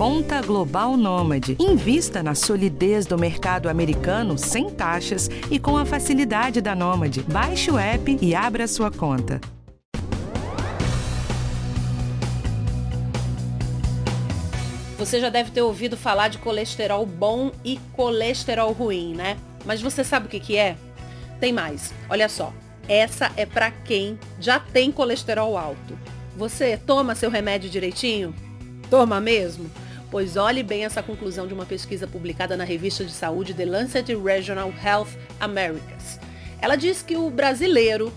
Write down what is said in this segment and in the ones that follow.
Conta Global Nômade. Invista na solidez do mercado americano sem taxas e com a facilidade da Nômade. Baixe o app e abra sua conta. Você já deve ter ouvido falar de colesterol bom e colesterol ruim, né? Mas você sabe o que, que é? Tem mais. Olha só. Essa é para quem já tem colesterol alto. Você toma seu remédio direitinho? Toma mesmo? Pois olhe bem essa conclusão de uma pesquisa publicada na revista de saúde The Lancet Regional Health Americas. Ela diz que o brasileiro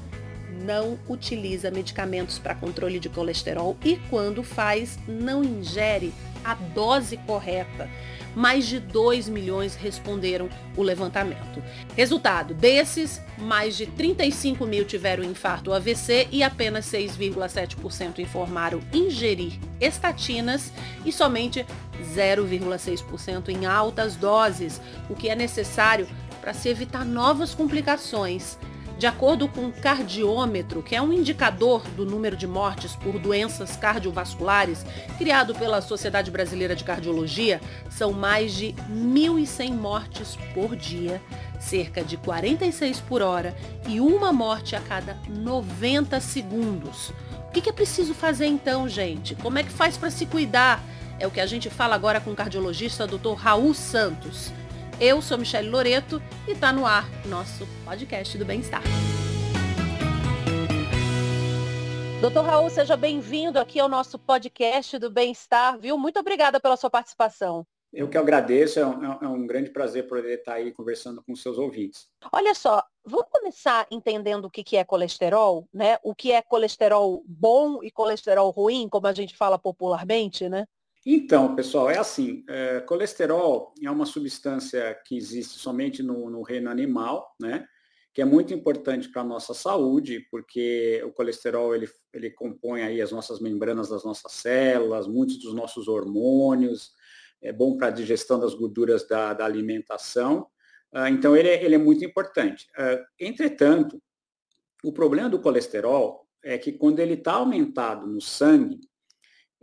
não utiliza medicamentos para controle de colesterol e quando faz, não ingere a dose correta. Mais de 2 milhões responderam o levantamento. Resultado, desses, mais de 35 mil tiveram infarto AVC e apenas 6,7% informaram ingerir estatinas e somente 0,6% em altas doses, o que é necessário para se evitar novas complicações. De acordo com o cardiômetro, que é um indicador do número de mortes por doenças cardiovasculares, criado pela Sociedade Brasileira de Cardiologia, são mais de 1.100 mortes por dia, cerca de 46 por hora e uma morte a cada 90 segundos. O que é preciso fazer então, gente? Como é que faz para se cuidar? É o que a gente fala agora com o cardiologista Dr. Raul Santos. Eu sou Michelle Loreto e está no ar nosso podcast do bem-estar. Doutor Raul, seja bem-vindo aqui ao nosso podcast do bem-estar, viu? Muito obrigada pela sua participação. Eu que agradeço, é um, é um, grande prazer poder estar aí conversando com seus ouvintes. Olha só, vamos começar entendendo o que é colesterol, né? O que é colesterol bom e colesterol ruim, como a gente fala popularmente, né? Então, pessoal, é assim, é, colesterol é uma substância que existe somente no, no reino animal, né? Que é muito importante para a nossa saúde, porque o colesterol ele, ele compõe aí as nossas membranas das nossas células, muitos dos nossos hormônios, é bom para a digestão das gorduras da, da alimentação. Uh, então, ele é, ele é muito importante. Uh, entretanto, o problema do colesterol é que quando ele está aumentado no sangue,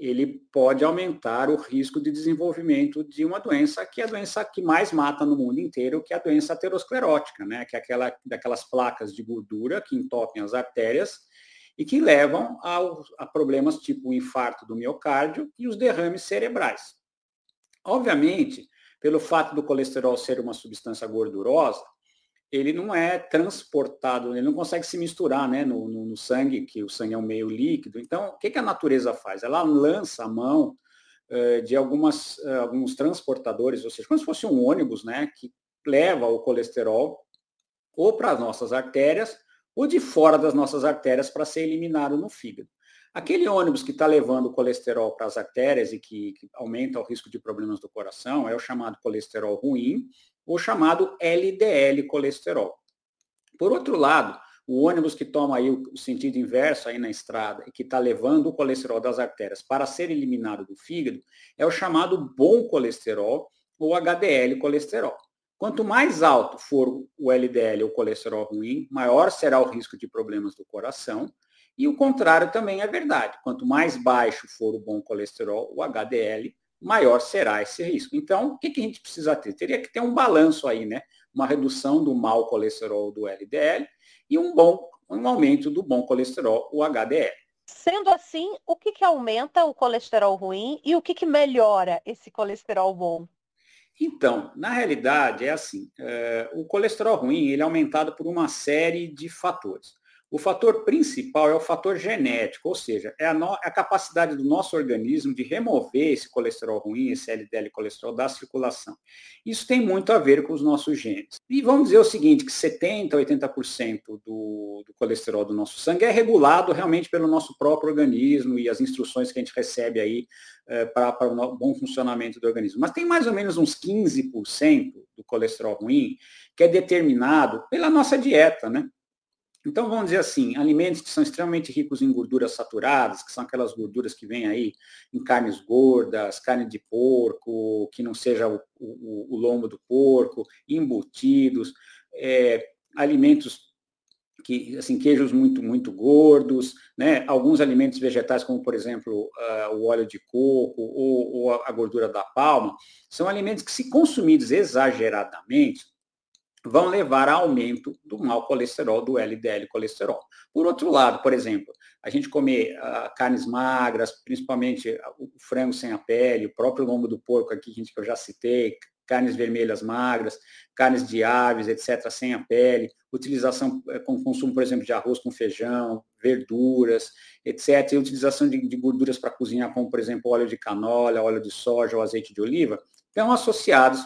ele pode aumentar o risco de desenvolvimento de uma doença que é a doença que mais mata no mundo inteiro, que é a doença aterosclerótica, né? que é aquela, daquelas placas de gordura que entopem as artérias e que levam ao, a problemas tipo o infarto do miocárdio e os derrames cerebrais. Obviamente, pelo fato do colesterol ser uma substância gordurosa, ele não é transportado, ele não consegue se misturar né, no, no, no sangue, que o sangue é um meio líquido. Então, o que, que a natureza faz? Ela lança a mão uh, de algumas, uh, alguns transportadores, ou seja, como se fosse um ônibus, né, que leva o colesterol ou para as nossas artérias ou de fora das nossas artérias para ser eliminado no fígado. Aquele ônibus que está levando o colesterol para as artérias e que, que, aumenta o risco de problemas do coração é o chamado colesterol ruim, ou chamado LDL colesterol. Por outro lado, o ônibus que toma aí o sentido inverso aí na estrada e que está levando o colesterol das artérias para ser eliminado do fígado é o chamado bom colesterol ou HDL colesterol. Quanto mais alto for o LDL ou colesterol ruim, maior será o risco de problemas do coração. E o contrário também é verdade. Quanto mais baixo for o bom colesterol, o HDL, maior será esse risco. Então, o que, que a gente precisa ter? Teria que ter um balanço aí, né? Uma redução do mau colesterol do LDL e um bom um aumento do bom colesterol, o HDL. Sendo assim, o que, que aumenta o colesterol ruim e o que, que melhora esse colesterol bom? Então, na realidade, é assim, é, o colesterol ruim ele é aumentado por uma série de fatores. O fator principal é o fator genético, ou seja, é a, no, é a, capacidade do nosso organismo de remover esse colesterol ruim, esse LDL colesterol da circulação. Isso tem muito a ver com os nossos genes. E vamos dizer o seguinte, que 70% a 80% do, do colesterol do nosso sangue é regulado realmente pelo nosso próprio organismo e as instruções que a gente recebe aí é, para o bom funcionamento do organismo. Mas tem mais ou menos uns 15% do colesterol ruim que é determinado pela nossa dieta, né? Então, vamos dizer assim, alimentos que são extremamente ricos em gorduras saturadas, que são aquelas gorduras que vêm aí em carnes gordas, carne de porco, que não seja o, o, o lombo do porco, embutidos, é, alimentos que assim queijos muito muito gordos, né? Alguns alimentos vegetais como por exemplo uh, o óleo de coco ou, ou, a gordura da palma são alimentos que se consumidos exageradamente vão levar a aumento do mau colesterol, do LDL colesterol. Por outro lado, por exemplo, a gente comer uh, carnes magras, principalmente o frango sem a pele, o próprio lombo do porco aqui que eu já citei, carnes vermelhas magras, carnes de aves, etc., sem a pele, utilização eh, com consumo, por exemplo, de arroz com feijão, verduras, etc., e utilização de, de gorduras para cozinhar, como, por exemplo, óleo de canola, óleo de soja ou azeite de oliva, estão associados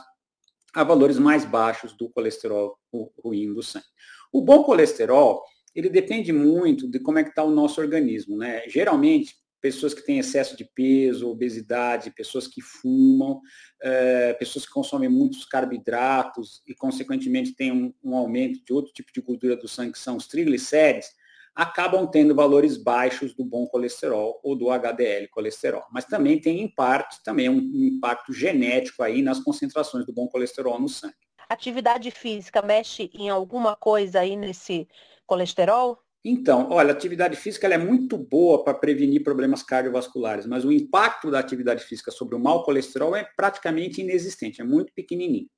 a valores mais baixos do colesterol ruim do sangue. O bom colesterol, ele depende muito de como é que está o nosso organismo, né? Geralmente, pessoas que têm excesso de peso, obesidade, pessoas que fumam, é, pessoas que consomem muitos carboidratos e, consequentemente, têm um, um, aumento de outro tipo de gordura do sangue, que são os triglicérides, acabam tendo valores baixos do bom colesterol ou do HDL colesterol. Mas também tem, em parte, também um, um impacto genético aí nas concentrações do bom colesterol no sangue. Atividade física mexe em alguma coisa aí nesse colesterol? Então, olha, a atividade física é muito boa para prevenir problemas cardiovasculares, mas o impacto da atividade física sobre o mau colesterol é praticamente inexistente, é muito pequenininho.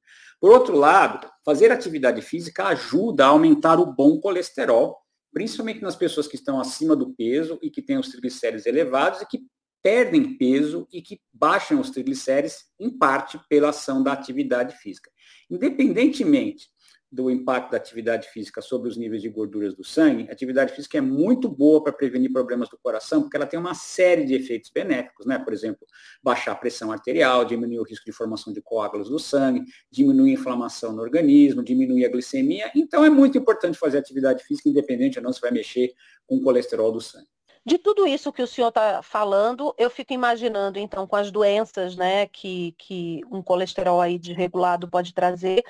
Por outro lado, fazer atividade física ajuda a aumentar o bom colesterol, principalmente nas pessoas que estão acima do peso e que têm os triglicéridos elevados e que perdem peso e que baixam os triglicéridos, em parte pela ação da atividade física. Independentemente do impacto da atividade física sobre os níveis de gorduras do sangue, a atividade física é muito boa para prevenir problemas do coração, porque ela tem uma série de efeitos benéficos, né? Por exemplo, baixar a pressão arterial, diminuir o risco de formação de coágulos do sangue, diminuir a inflamação no organismo, diminuir a glicemia. Então é muito importante fazer atividade física, independente ou não se vai mexer com o colesterol do sangue. De tudo isso que o senhor está falando, eu fico imaginando, então, com as doenças né, que, que um colesterol aí desregulado pode trazer.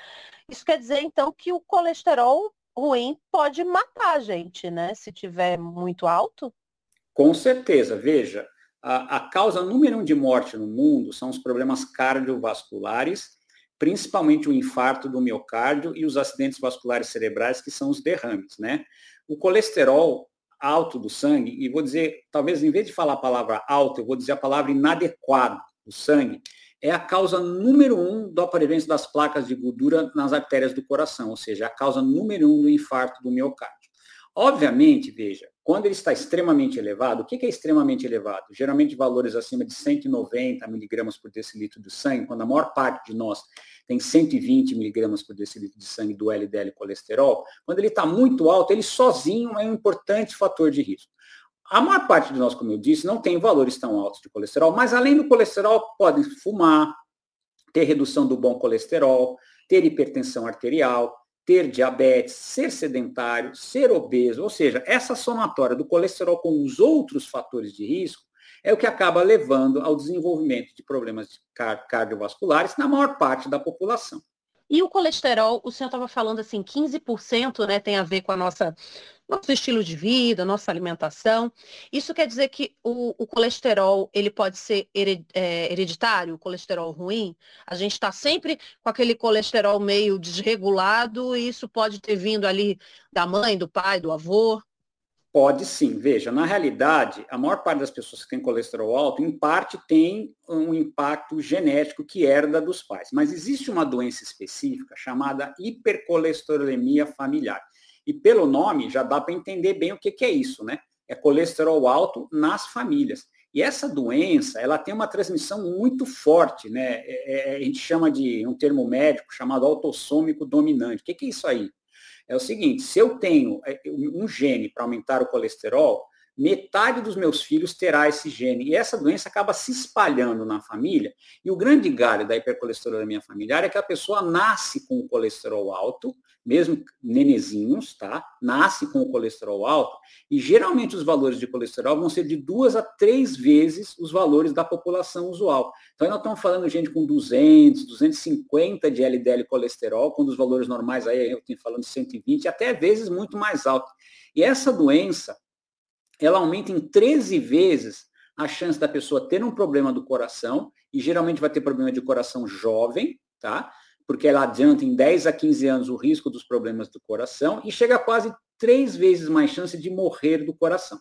Isso quer dizer, então, que o colesterol ruim pode matar a gente, né? Se tiver muito alto? Com certeza. Veja, a, a causa número um de morte no mundo são os problemas cardiovasculares, principalmente o infarto do miocárdio e os acidentes vasculares cerebrais, que são os derrames, né? O colesterol alto do sangue, e vou dizer, talvez em vez de falar a palavra alto, eu vou dizer a palavra inadequado do sangue, é a causa número um do aparelhamento das placas de gordura nas artérias do coração, ou seja, a causa número um do infarto do miocárdio. Obviamente, veja, quando ele está extremamente elevado, o que é extremamente elevado? Geralmente valores acima de 190 miligramas por decilitro de sangue, quando a maior parte de nós tem 120 miligramas por decilitro de sangue do LDL colesterol, quando ele está muito alto, ele sozinho é um importante fator de risco. A maior parte de nós, como eu disse, não tem valores tão altos de colesterol, mas além do colesterol, podem fumar, ter redução do bom colesterol, ter hipertensão arterial, ter diabetes, ser sedentário, ser obeso, ou seja, essa somatória do colesterol com os outros fatores de risco é o que acaba levando ao desenvolvimento de problemas cardiovasculares na maior parte da população. E o colesterol, o senhor estava falando assim, 15% né, tem a ver com a nossa nosso estilo de vida, nossa alimentação. Isso quer dizer que o, o colesterol ele pode ser é, hereditário, o colesterol ruim. A gente está sempre com aquele colesterol meio desregulado e isso pode ter vindo ali da mãe, do pai, do avô. Pode sim. Veja, na realidade, a maior parte das pessoas que têm colesterol alto, em parte, tem um impacto genético que herda dos pais. Mas existe uma doença específica chamada hipercolesterolemia familiar. E pelo nome já dá para entender bem o que, que é isso, né? É colesterol alto nas famílias. E essa doença, ela tem uma transmissão muito forte, né? É, é, a gente chama de um termo médico chamado autossômico dominante. O que, que é isso aí? É o seguinte, se eu tenho é, um gene para aumentar o colesterol, metade dos meus filhos terá esse gene. E essa doença acaba se espalhando na família. E o grande galho da hipercolesterolemia familiar é que a pessoa nasce com o colesterol alto, mesmo nenezinhos, tá? Nasce com o colesterol alto, e geralmente os valores de colesterol vão ser de duas a três vezes os valores da população usual. Então, nós estamos falando gente com 200, 250 de LDL colesterol, quando os valores normais aí, eu estou falando de 120, até vezes muito mais alto. E essa doença, ela aumenta em 13 vezes a chance da pessoa ter um problema do coração, e geralmente vai ter problema de coração jovem, tá? porque ela adianta em 10 a 15 anos o risco dos problemas do coração e chega a quase três vezes mais chance de morrer do coração.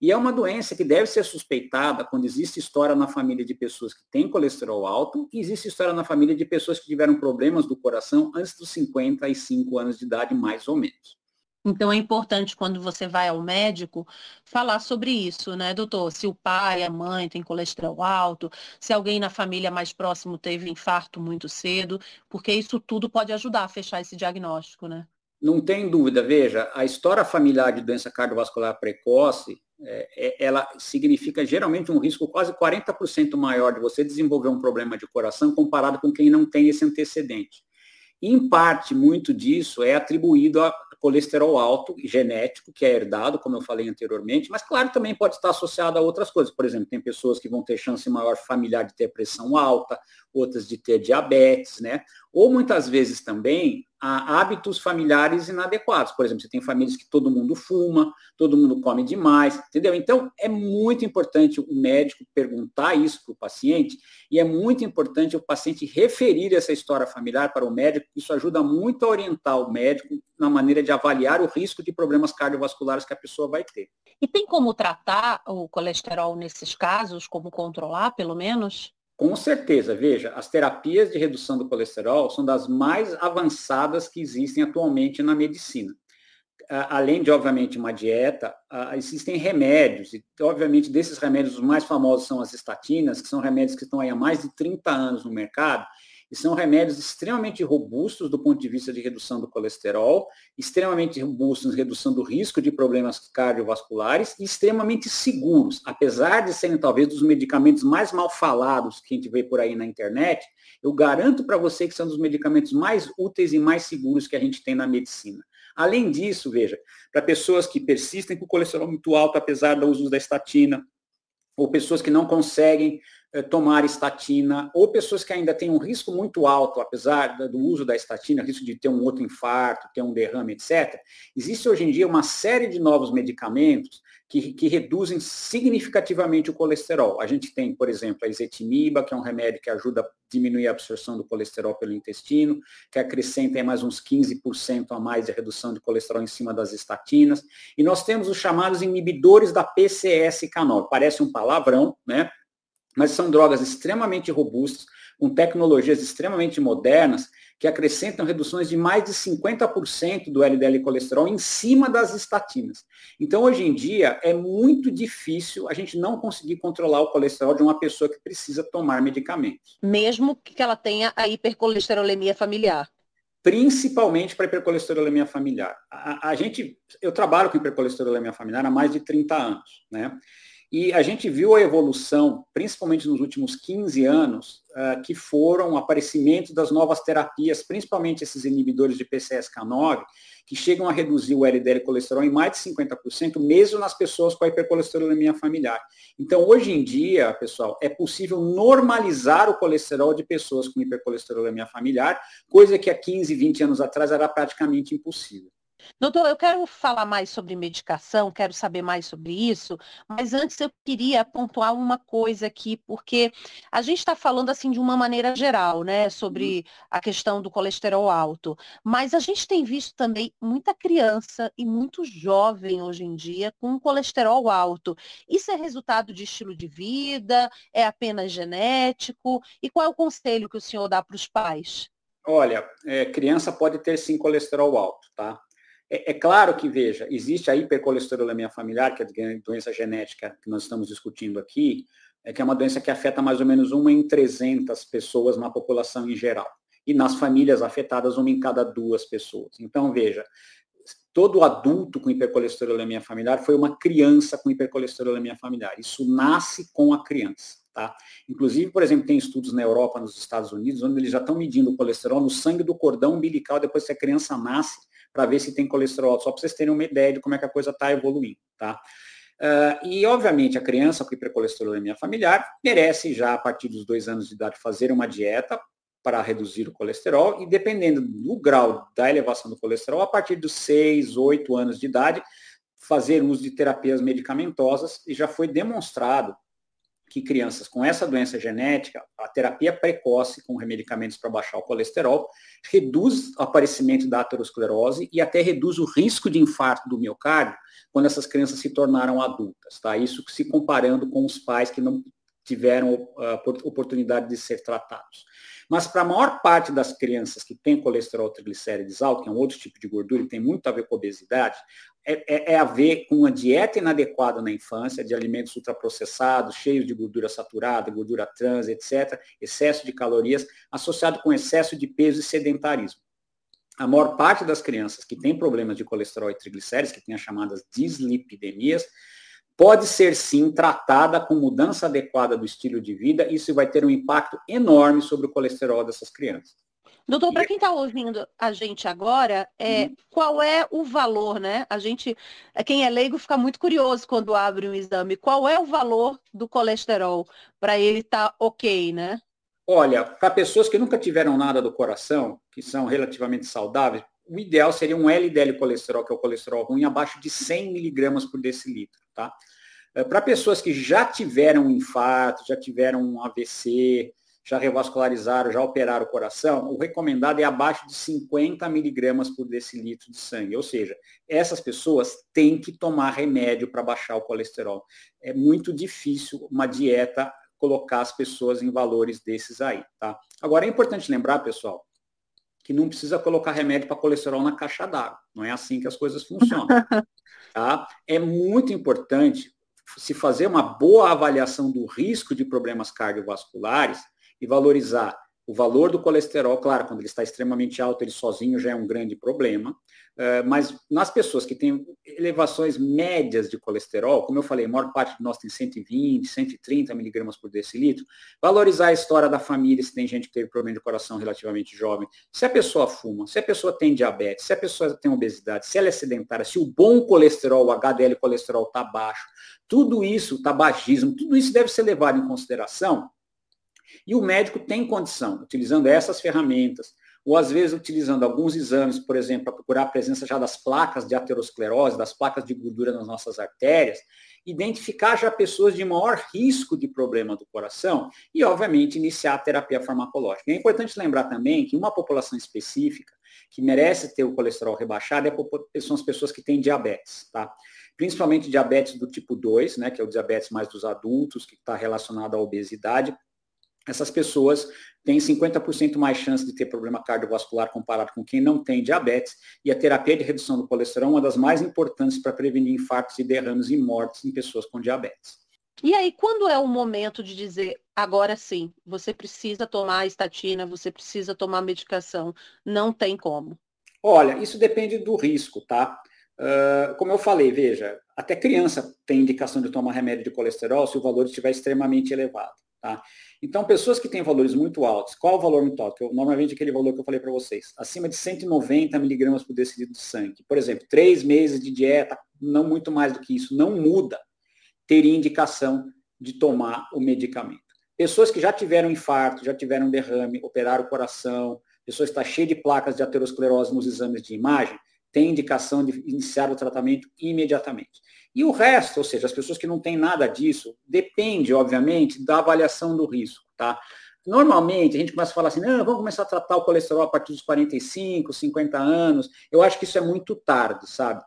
E é uma doença que deve ser suspeitada quando existe história na família de pessoas que têm colesterol alto e existe história na família de pessoas que tiveram problemas do coração antes dos 55 anos de idade, mais ou menos. Então é importante quando você vai ao médico falar sobre isso, né, doutor? Se o pai, a mãe tem colesterol alto, se alguém na família mais próximo teve infarto muito cedo, porque isso tudo pode ajudar a fechar esse diagnóstico, né? Não tem dúvida, veja, a história familiar de doença cardiovascular precoce é, é, ela significa geralmente um risco quase 40% maior de você desenvolver um problema de coração comparado com quem não tem esse antecedente. Em parte, muito disso é atribuído a colesterol alto genético, que é herdado, como eu falei anteriormente, mas claro, também pode estar associado a outras coisas. Por exemplo, tem pessoas que vão ter chance maior familiar de ter pressão alta, outras de ter diabetes, né? Ou muitas vezes também a hábitos familiares inadequados. Por exemplo, você tem famílias que todo mundo fuma, todo mundo come demais, entendeu? Então, é muito importante o médico perguntar isso para o paciente e é muito importante o paciente referir essa história familiar para o médico. Isso ajuda muito a orientar o médico na maneira de avaliar o risco de problemas cardiovasculares que a pessoa vai ter. E tem como tratar o colesterol nesses casos, como controlar, pelo menos? Com certeza, veja, as terapias de redução do colesterol são das mais avançadas que existem atualmente na medicina. Além de, obviamente, uma dieta, existem remédios, e, obviamente, desses remédios, os mais famosos são as estatinas, que são remédios que estão aí há mais de 30 anos no mercado, e são remédios extremamente robustos do ponto de vista de redução do colesterol, extremamente robustos em redução do risco de problemas cardiovasculares e extremamente seguros. Apesar de serem talvez dos medicamentos mais mal falados que a gente vê por aí na internet, eu garanto para você que são dos medicamentos mais úteis e mais seguros que a gente tem na medicina. Além disso, veja, para pessoas que persistem com colesterol muito alto, apesar do uso da estatina, ou pessoas que não conseguem tomar estatina, ou pessoas que ainda têm um risco muito alto, apesar do uso da estatina, risco de ter um outro infarto, ter um derrame, etc. Existe hoje em dia uma série de novos medicamentos que, que reduzem significativamente o colesterol. A gente tem, por exemplo, a ezetimiba, que é um remédio que ajuda a diminuir a absorção do colesterol pelo intestino, que acrescenta mais uns 15% a mais de redução de colesterol em cima das estatinas. E nós temos os chamados inibidores da PCSK9. Parece um palavrão, né? Mas são drogas extremamente robustas, com tecnologias extremamente modernas, que acrescentam reduções de mais de 50% do LDL colesterol em cima das estatinas. Então, hoje em dia, é muito difícil a gente não conseguir controlar o colesterol de uma pessoa que precisa tomar medicamentos. Mesmo que ela tenha a hipercolesterolemia familiar principalmente para hipercolesterolemia familiar. A, a, gente, eu trabalho com hipercolesterolemia familiar há mais de 30 anos, né? E a gente viu a evolução, principalmente nos últimos 15 anos, uh, que foram o aparecimento das novas terapias, principalmente esses inibidores de PCSK9, que chegam a reduzir o LDL colesterol em mais de 50%, mesmo nas pessoas com a hipercolesterolemia familiar. Então, hoje em dia, pessoal, é possível normalizar o colesterol de pessoas com hipercolesterolemia familiar, coisa que há 15, 20 anos atrás era praticamente impossível. Doutor, eu quero falar mais sobre medicação, quero saber mais sobre isso, mas antes eu queria pontuar uma coisa aqui, porque a gente está falando assim de uma maneira geral, né, sobre a questão do colesterol alto, mas a gente tem visto também muita criança e muito jovem hoje em dia com colesterol alto. Isso é resultado de estilo de vida? É apenas genético? E qual é o conselho que o senhor dá para os pais? Olha, é, criança pode ter sim colesterol alto, tá? É, é, claro que, veja, existe a hipercolesterolemia familiar, que é a doença genética que nós estamos discutindo aqui, é que é uma doença que afeta mais ou menos uma em 300 pessoas na população em geral. E nas famílias afetadas, uma em cada duas pessoas. Então, veja, todo adulto com hipercolesterolemia familiar foi uma criança com hipercolesterolemia familiar. Isso nasce com a criança. Tá? Inclusive, por exemplo, tem estudos na Europa, nos Estados Unidos, onde eles já estão medindo o colesterol no sangue do cordão umbilical depois que a criança nasce para ver se tem colesterol só para vocês terem uma ideia de como é que a coisa está evoluindo, tá? Uh, e, obviamente, a criança com hipercolesterolemia familiar merece já, a partir dos dois anos de idade, fazer uma dieta para reduzir o colesterol e, dependendo do grau da elevação do colesterol, a partir dos seis, oito anos de idade, fazer uso de terapias medicamentosas e já foi demonstrado que crianças com essa doença genética, a terapia precoce com medicamentos para baixar o colesterol, reduz o aparecimento da aterosclerose e até reduz o risco de infarto do miocárdio quando essas crianças se tornaram adultas. Tá? Isso se comparando com os pais que não tiveram ah, oportunidade de ser tratados. Mas para a maior parte das crianças que têm colesterol triglicérides alto, que é um outro tipo de gordura e tem muito a ver com obesidade, é, é, é, a ver com uma dieta inadequada na infância, de alimentos ultraprocessados, cheios de gordura saturada, gordura trans, etc., excesso de calorias, associado com excesso de peso e sedentarismo. A maior parte das crianças que têm problemas de colesterol e triglicéridos, que têm as chamadas dislipidemias, pode ser sim tratada com mudança adequada do estilo de vida, isso vai ter um impacto enorme sobre o colesterol dessas crianças. Doutor, para quem está ouvindo a gente agora, é, uhum. qual é o valor, né? A gente, quem é leigo fica muito curioso quando abre um exame. Qual é o valor do colesterol para ele estar tá ok, né? Olha, para pessoas que nunca tiveram nada do coração, que são relativamente saudáveis, o ideal seria um LDL colesterol, que é o colesterol ruim, abaixo de 100 miligramas por decilitro, tá? É, para pessoas que já tiveram um infarto, já tiveram um AVC, já revascularizaram, já operaram o coração, o recomendado é abaixo de 50 miligramas por decilitro de sangue. Ou seja, essas pessoas têm que tomar remédio para baixar o colesterol. É muito difícil uma dieta colocar as pessoas em valores desses aí, tá? Agora é importante lembrar, pessoal, que não precisa colocar remédio para colesterol na caixa d'água. Não é assim que as coisas funcionam. Tá? É muito importante se fazer uma boa avaliação do risco de problemas cardiovasculares e valorizar o valor do colesterol, claro, quando ele está extremamente alto, ele sozinho já é um grande problema, eh, mas nas pessoas que têm elevações médias de colesterol, como eu falei, a maior parte de nós tem 120, 130 miligramas por decilitro, valorizar a história da família, se tem gente que teve problema de coração relativamente jovem, se a pessoa fuma, se a pessoa tem diabetes, se a pessoa tem obesidade, se ela é sedentária, se o bom colesterol, o HDL colesterol está baixo, tudo isso, tabagismo, tudo isso deve ser levado em consideração e o médico tem condição, utilizando essas ferramentas, ou às vezes utilizando alguns exames, por exemplo, para procurar a presença já das placas de aterosclerose, das placas de gordura nas nossas artérias, identificar já pessoas de maior risco de problema do coração e, obviamente, iniciar a terapia farmacológica. É importante lembrar também que uma população específica que merece ter o colesterol rebaixado é são as pessoas que têm diabetes, tá? Principalmente diabetes do tipo 2, né, que é o diabetes mais dos adultos, que está relacionado à obesidade, essas pessoas têm 50% mais chance de ter problema cardiovascular comparado com quem não tem diabetes, e a terapia de redução do colesterol é uma das mais importantes para prevenir infartos e derrames e mortes em pessoas com diabetes. E aí, quando é o momento de dizer, agora sim, você precisa tomar estatina, você precisa tomar medicação, não tem como? Olha, isso depende do risco, tá? Uh, como eu falei, veja, até criança tem indicação de tomar remédio de colesterol se o valor estiver extremamente elevado. Tá? Então, pessoas que têm valores muito altos, qual o valor muito alto? Eu, normalmente aquele valor que eu falei para vocês, acima de 190 miligramas por decilitro de sangue. Por exemplo, três meses de dieta, não muito mais do que isso, não muda, teria indicação de tomar o medicamento. Pessoas que já tiveram infarto, já tiveram derrame, operaram o coração, pessoas que estão cheias de placas de aterosclerose nos exames de imagem, tem indicação de iniciar o tratamento imediatamente. E o resto, ou seja, as pessoas que não têm nada disso, depende, obviamente, da avaliação do risco, tá? Normalmente, a gente começa a falar assim, não, vamos começar a tratar o colesterol a partir dos 45, 50 anos. Eu acho que isso é muito tarde, sabe?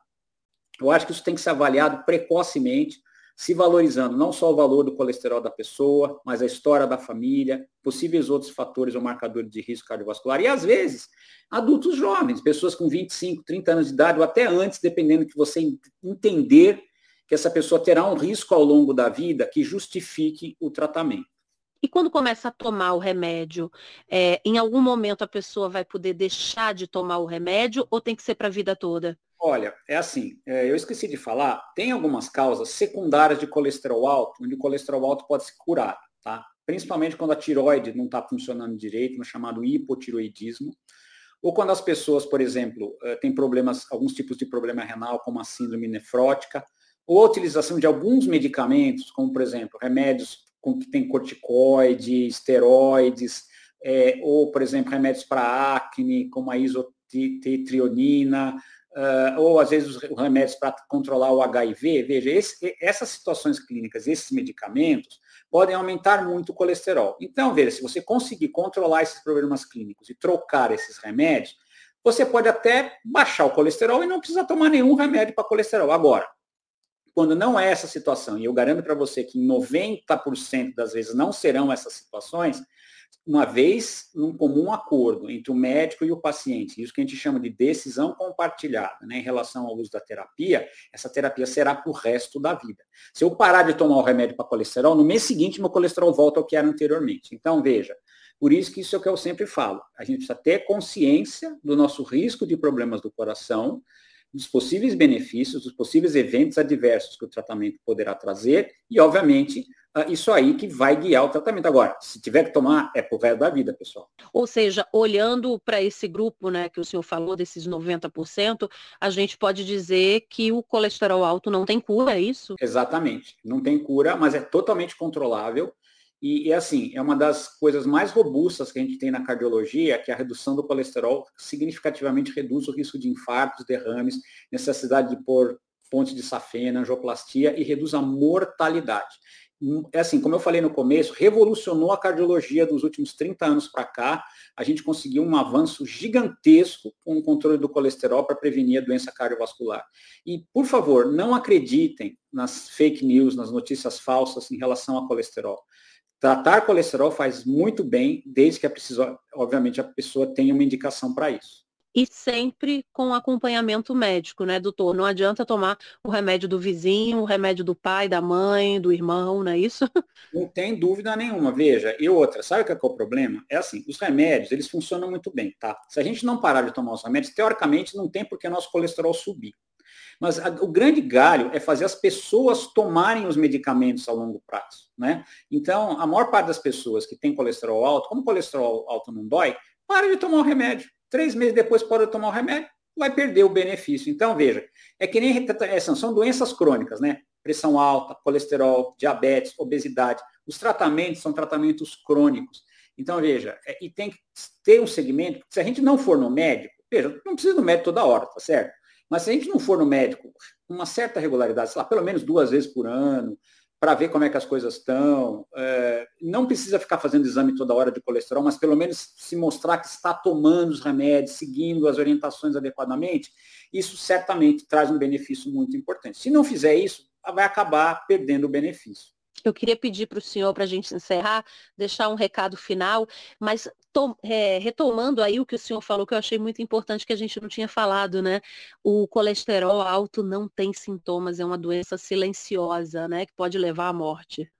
Eu acho que isso tem que ser avaliado precocemente, se valorizando não só o valor do colesterol da pessoa, mas a história da família, possíveis outros fatores ou marcadores de risco cardiovascular. E às vezes, adultos jovens, pessoas com 25, 30 anos de idade, ou até antes, dependendo que você entender que essa pessoa terá um risco ao longo da vida que justifique o tratamento. E quando começa a tomar o remédio, é, em algum momento a pessoa vai poder deixar de tomar o remédio ou tem que ser para a vida toda? Olha, é assim, é, eu esqueci de falar, tem algumas causas secundárias de colesterol alto, onde o colesterol alto pode se curar, tá? Principalmente quando a tiroide não está funcionando direito, no chamado hipotiroidismo, ou quando as pessoas, por exemplo, é, têm problemas, alguns tipos de problema renal, como a síndrome nefrótica, ou a utilização de alguns medicamentos, como, por exemplo, remédios com que tem corticoide, esteroides, é, ou, por exemplo, remédios para acne, como a isotetrionina, uh, ou às vezes os remédios para controlar o HIV. Veja, esse, essas situações clínicas, esses medicamentos, podem aumentar muito o colesterol. Então, veja, se você conseguir controlar esses problemas clínicos e trocar esses remédios, você pode até baixar o colesterol e não precisa tomar nenhum remédio para colesterol. Agora, quando não é essa situação, e eu garanto para você que em 90% das vezes não serão essas situações, uma vez num comum acordo entre o médico e o paciente, isso que a gente chama de decisão compartilhada, né, em relação ao uso da terapia, essa terapia será para o resto da vida. Se eu parar de tomar o remédio para colesterol, no mês seguinte meu colesterol volta ao que era anteriormente. Então, veja, por isso que isso é o que eu sempre falo. A gente precisa ter consciência do nosso risco de problemas do coração, dos possíveis benefícios, dos possíveis eventos adversos que o tratamento poderá trazer e, obviamente, ah, isso aí que vai guiar o tratamento. Agora, se tiver que tomar, é pro resto da vida, pessoal. Ou seja, olhando para esse grupo, né, que o senhor falou, desses 90%, a gente pode dizer que o colesterol alto não tem cura, é isso? Exatamente. Não tem cura, mas é totalmente controlável. E, e, assim, é uma das coisas mais robustas que a gente tem na cardiologia, que a redução do colesterol significativamente reduz o risco de infartos, derrames, necessidade de pôr ponte de safena, angioplastia e reduz a mortalidade. É assim, como eu falei no começo, revolucionou a cardiologia dos últimos 30 anos para cá. A gente conseguiu um avanço gigantesco com o controle do colesterol para prevenir a doença cardiovascular. E, por favor, não acreditem nas fake news, nas notícias falsas em relação ao colesterol. Tratar colesterol faz muito bem, desde que a pessoa, obviamente, a pessoa tenha uma indicação para isso. E sempre com acompanhamento médico, né, doutor? Não adianta tomar o remédio do vizinho, o remédio do pai, da mãe, do irmão, não é isso? Não tem dúvida nenhuma. Veja, e outra, sabe o que é, que é o problema? É assim, os remédios, eles funcionam muito bem, tá? Se a gente não parar de tomar os remédios, teoricamente não tem por que nosso colesterol subir. Mas a, o grande galho é fazer as pessoas tomarem os medicamentos a longo prazo. Né? Então, a maior parte das pessoas que tem colesterol alto, como colesterol alto não dói, para de tomar o remédio. Três meses depois pode tomar o remédio, vai perder o benefício. Então, veja, é que nem são doenças crônicas, né? Pressão alta, colesterol, diabetes, obesidade. Os tratamentos são tratamentos crônicos. Então, veja, é, e tem que ter um segmento, se a gente não for no médico, veja, não precisa do médico toda hora, tá certo? Mas se a gente não for no médico com uma certa regularidade, sei lá, pelo menos duas vezes por ano, para ver como é que as coisas estão, é, não precisa ficar fazendo exame toda hora de colesterol, mas pelo menos se mostrar que está tomando os remédios, seguindo as orientações adequadamente, isso certamente traz um benefício muito importante. Se não fizer isso, vai acabar perdendo o benefício. Eu queria pedir para o senhor, para a gente encerrar, deixar um recado final, mas é, retomando aí o que o senhor falou, que eu achei muito importante que a gente não tinha falado, né? O colesterol alto não tem sintomas, é uma doença silenciosa, né? Que pode levar à morte.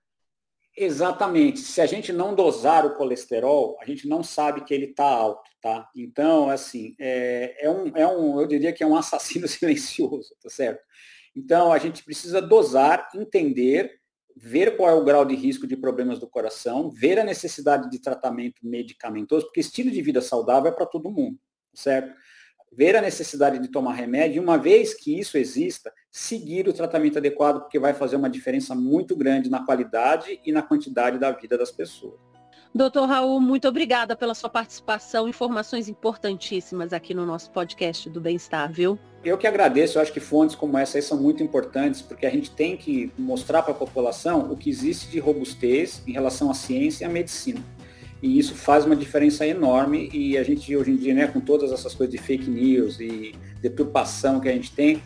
Exatamente. Se a gente não dosar o colesterol, a gente não sabe que ele está alto, tá? Então, assim, é, é, um, é um, eu diria que é um assassino silencioso, tá certo? Então, a gente precisa dosar, entender ver qual é o grau de risco de problemas do coração, ver a necessidade de tratamento medicamentoso, porque estilo de vida saudável é para todo mundo, certo? Ver a necessidade de tomar remédio, e uma vez que isso exista, seguir o tratamento adequado, porque vai fazer uma diferença muito grande na qualidade e na quantidade da vida das pessoas. Doutor Raul, muito obrigada pela sua participação, informações importantíssimas aqui no nosso podcast do Bem-Estar, viu? Eu que agradeço, eu acho que fontes como essa são muito importantes, porque a gente tem que mostrar para a população o que existe de robustez em relação à ciência e à medicina. E isso faz uma diferença enorme e a gente hoje em dia, né, com todas essas coisas de fake news e deturpação que a gente tem,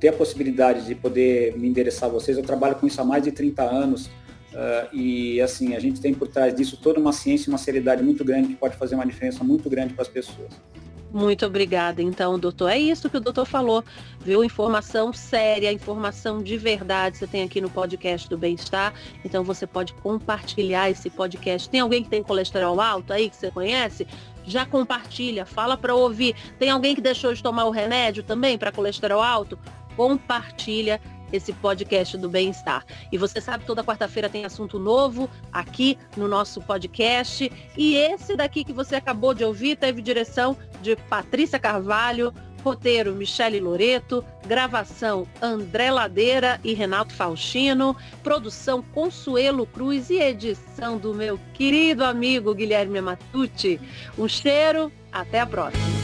ter a possibilidade de poder me endereçar a vocês, eu trabalho com isso há mais de 30 anos, Uh, e assim, a gente tem por trás disso toda uma ciência e uma seriedade muito grande que pode fazer uma diferença muito grande para as pessoas. Muito obrigada, então, doutor. É isso que o doutor falou, viu? Informação séria, informação de verdade você tem aqui no podcast do Bem-Estar. Então você pode compartilhar esse podcast. Tem alguém que tem colesterol alto aí que você conhece? Já compartilha, fala para ouvir. Tem alguém que deixou de tomar o remédio também para colesterol alto? Compartilha esse podcast do bem-estar. E você sabe, toda quarta-feira tem assunto novo aqui no nosso podcast. E esse daqui que você acabou de ouvir teve direção de Patrícia Carvalho, roteiro Michele Loreto, gravação André Ladeira e Renato Faustino, produção Consuelo Cruz e edição do meu querido amigo Guilherme Matucci. Um cheiro, até a próxima.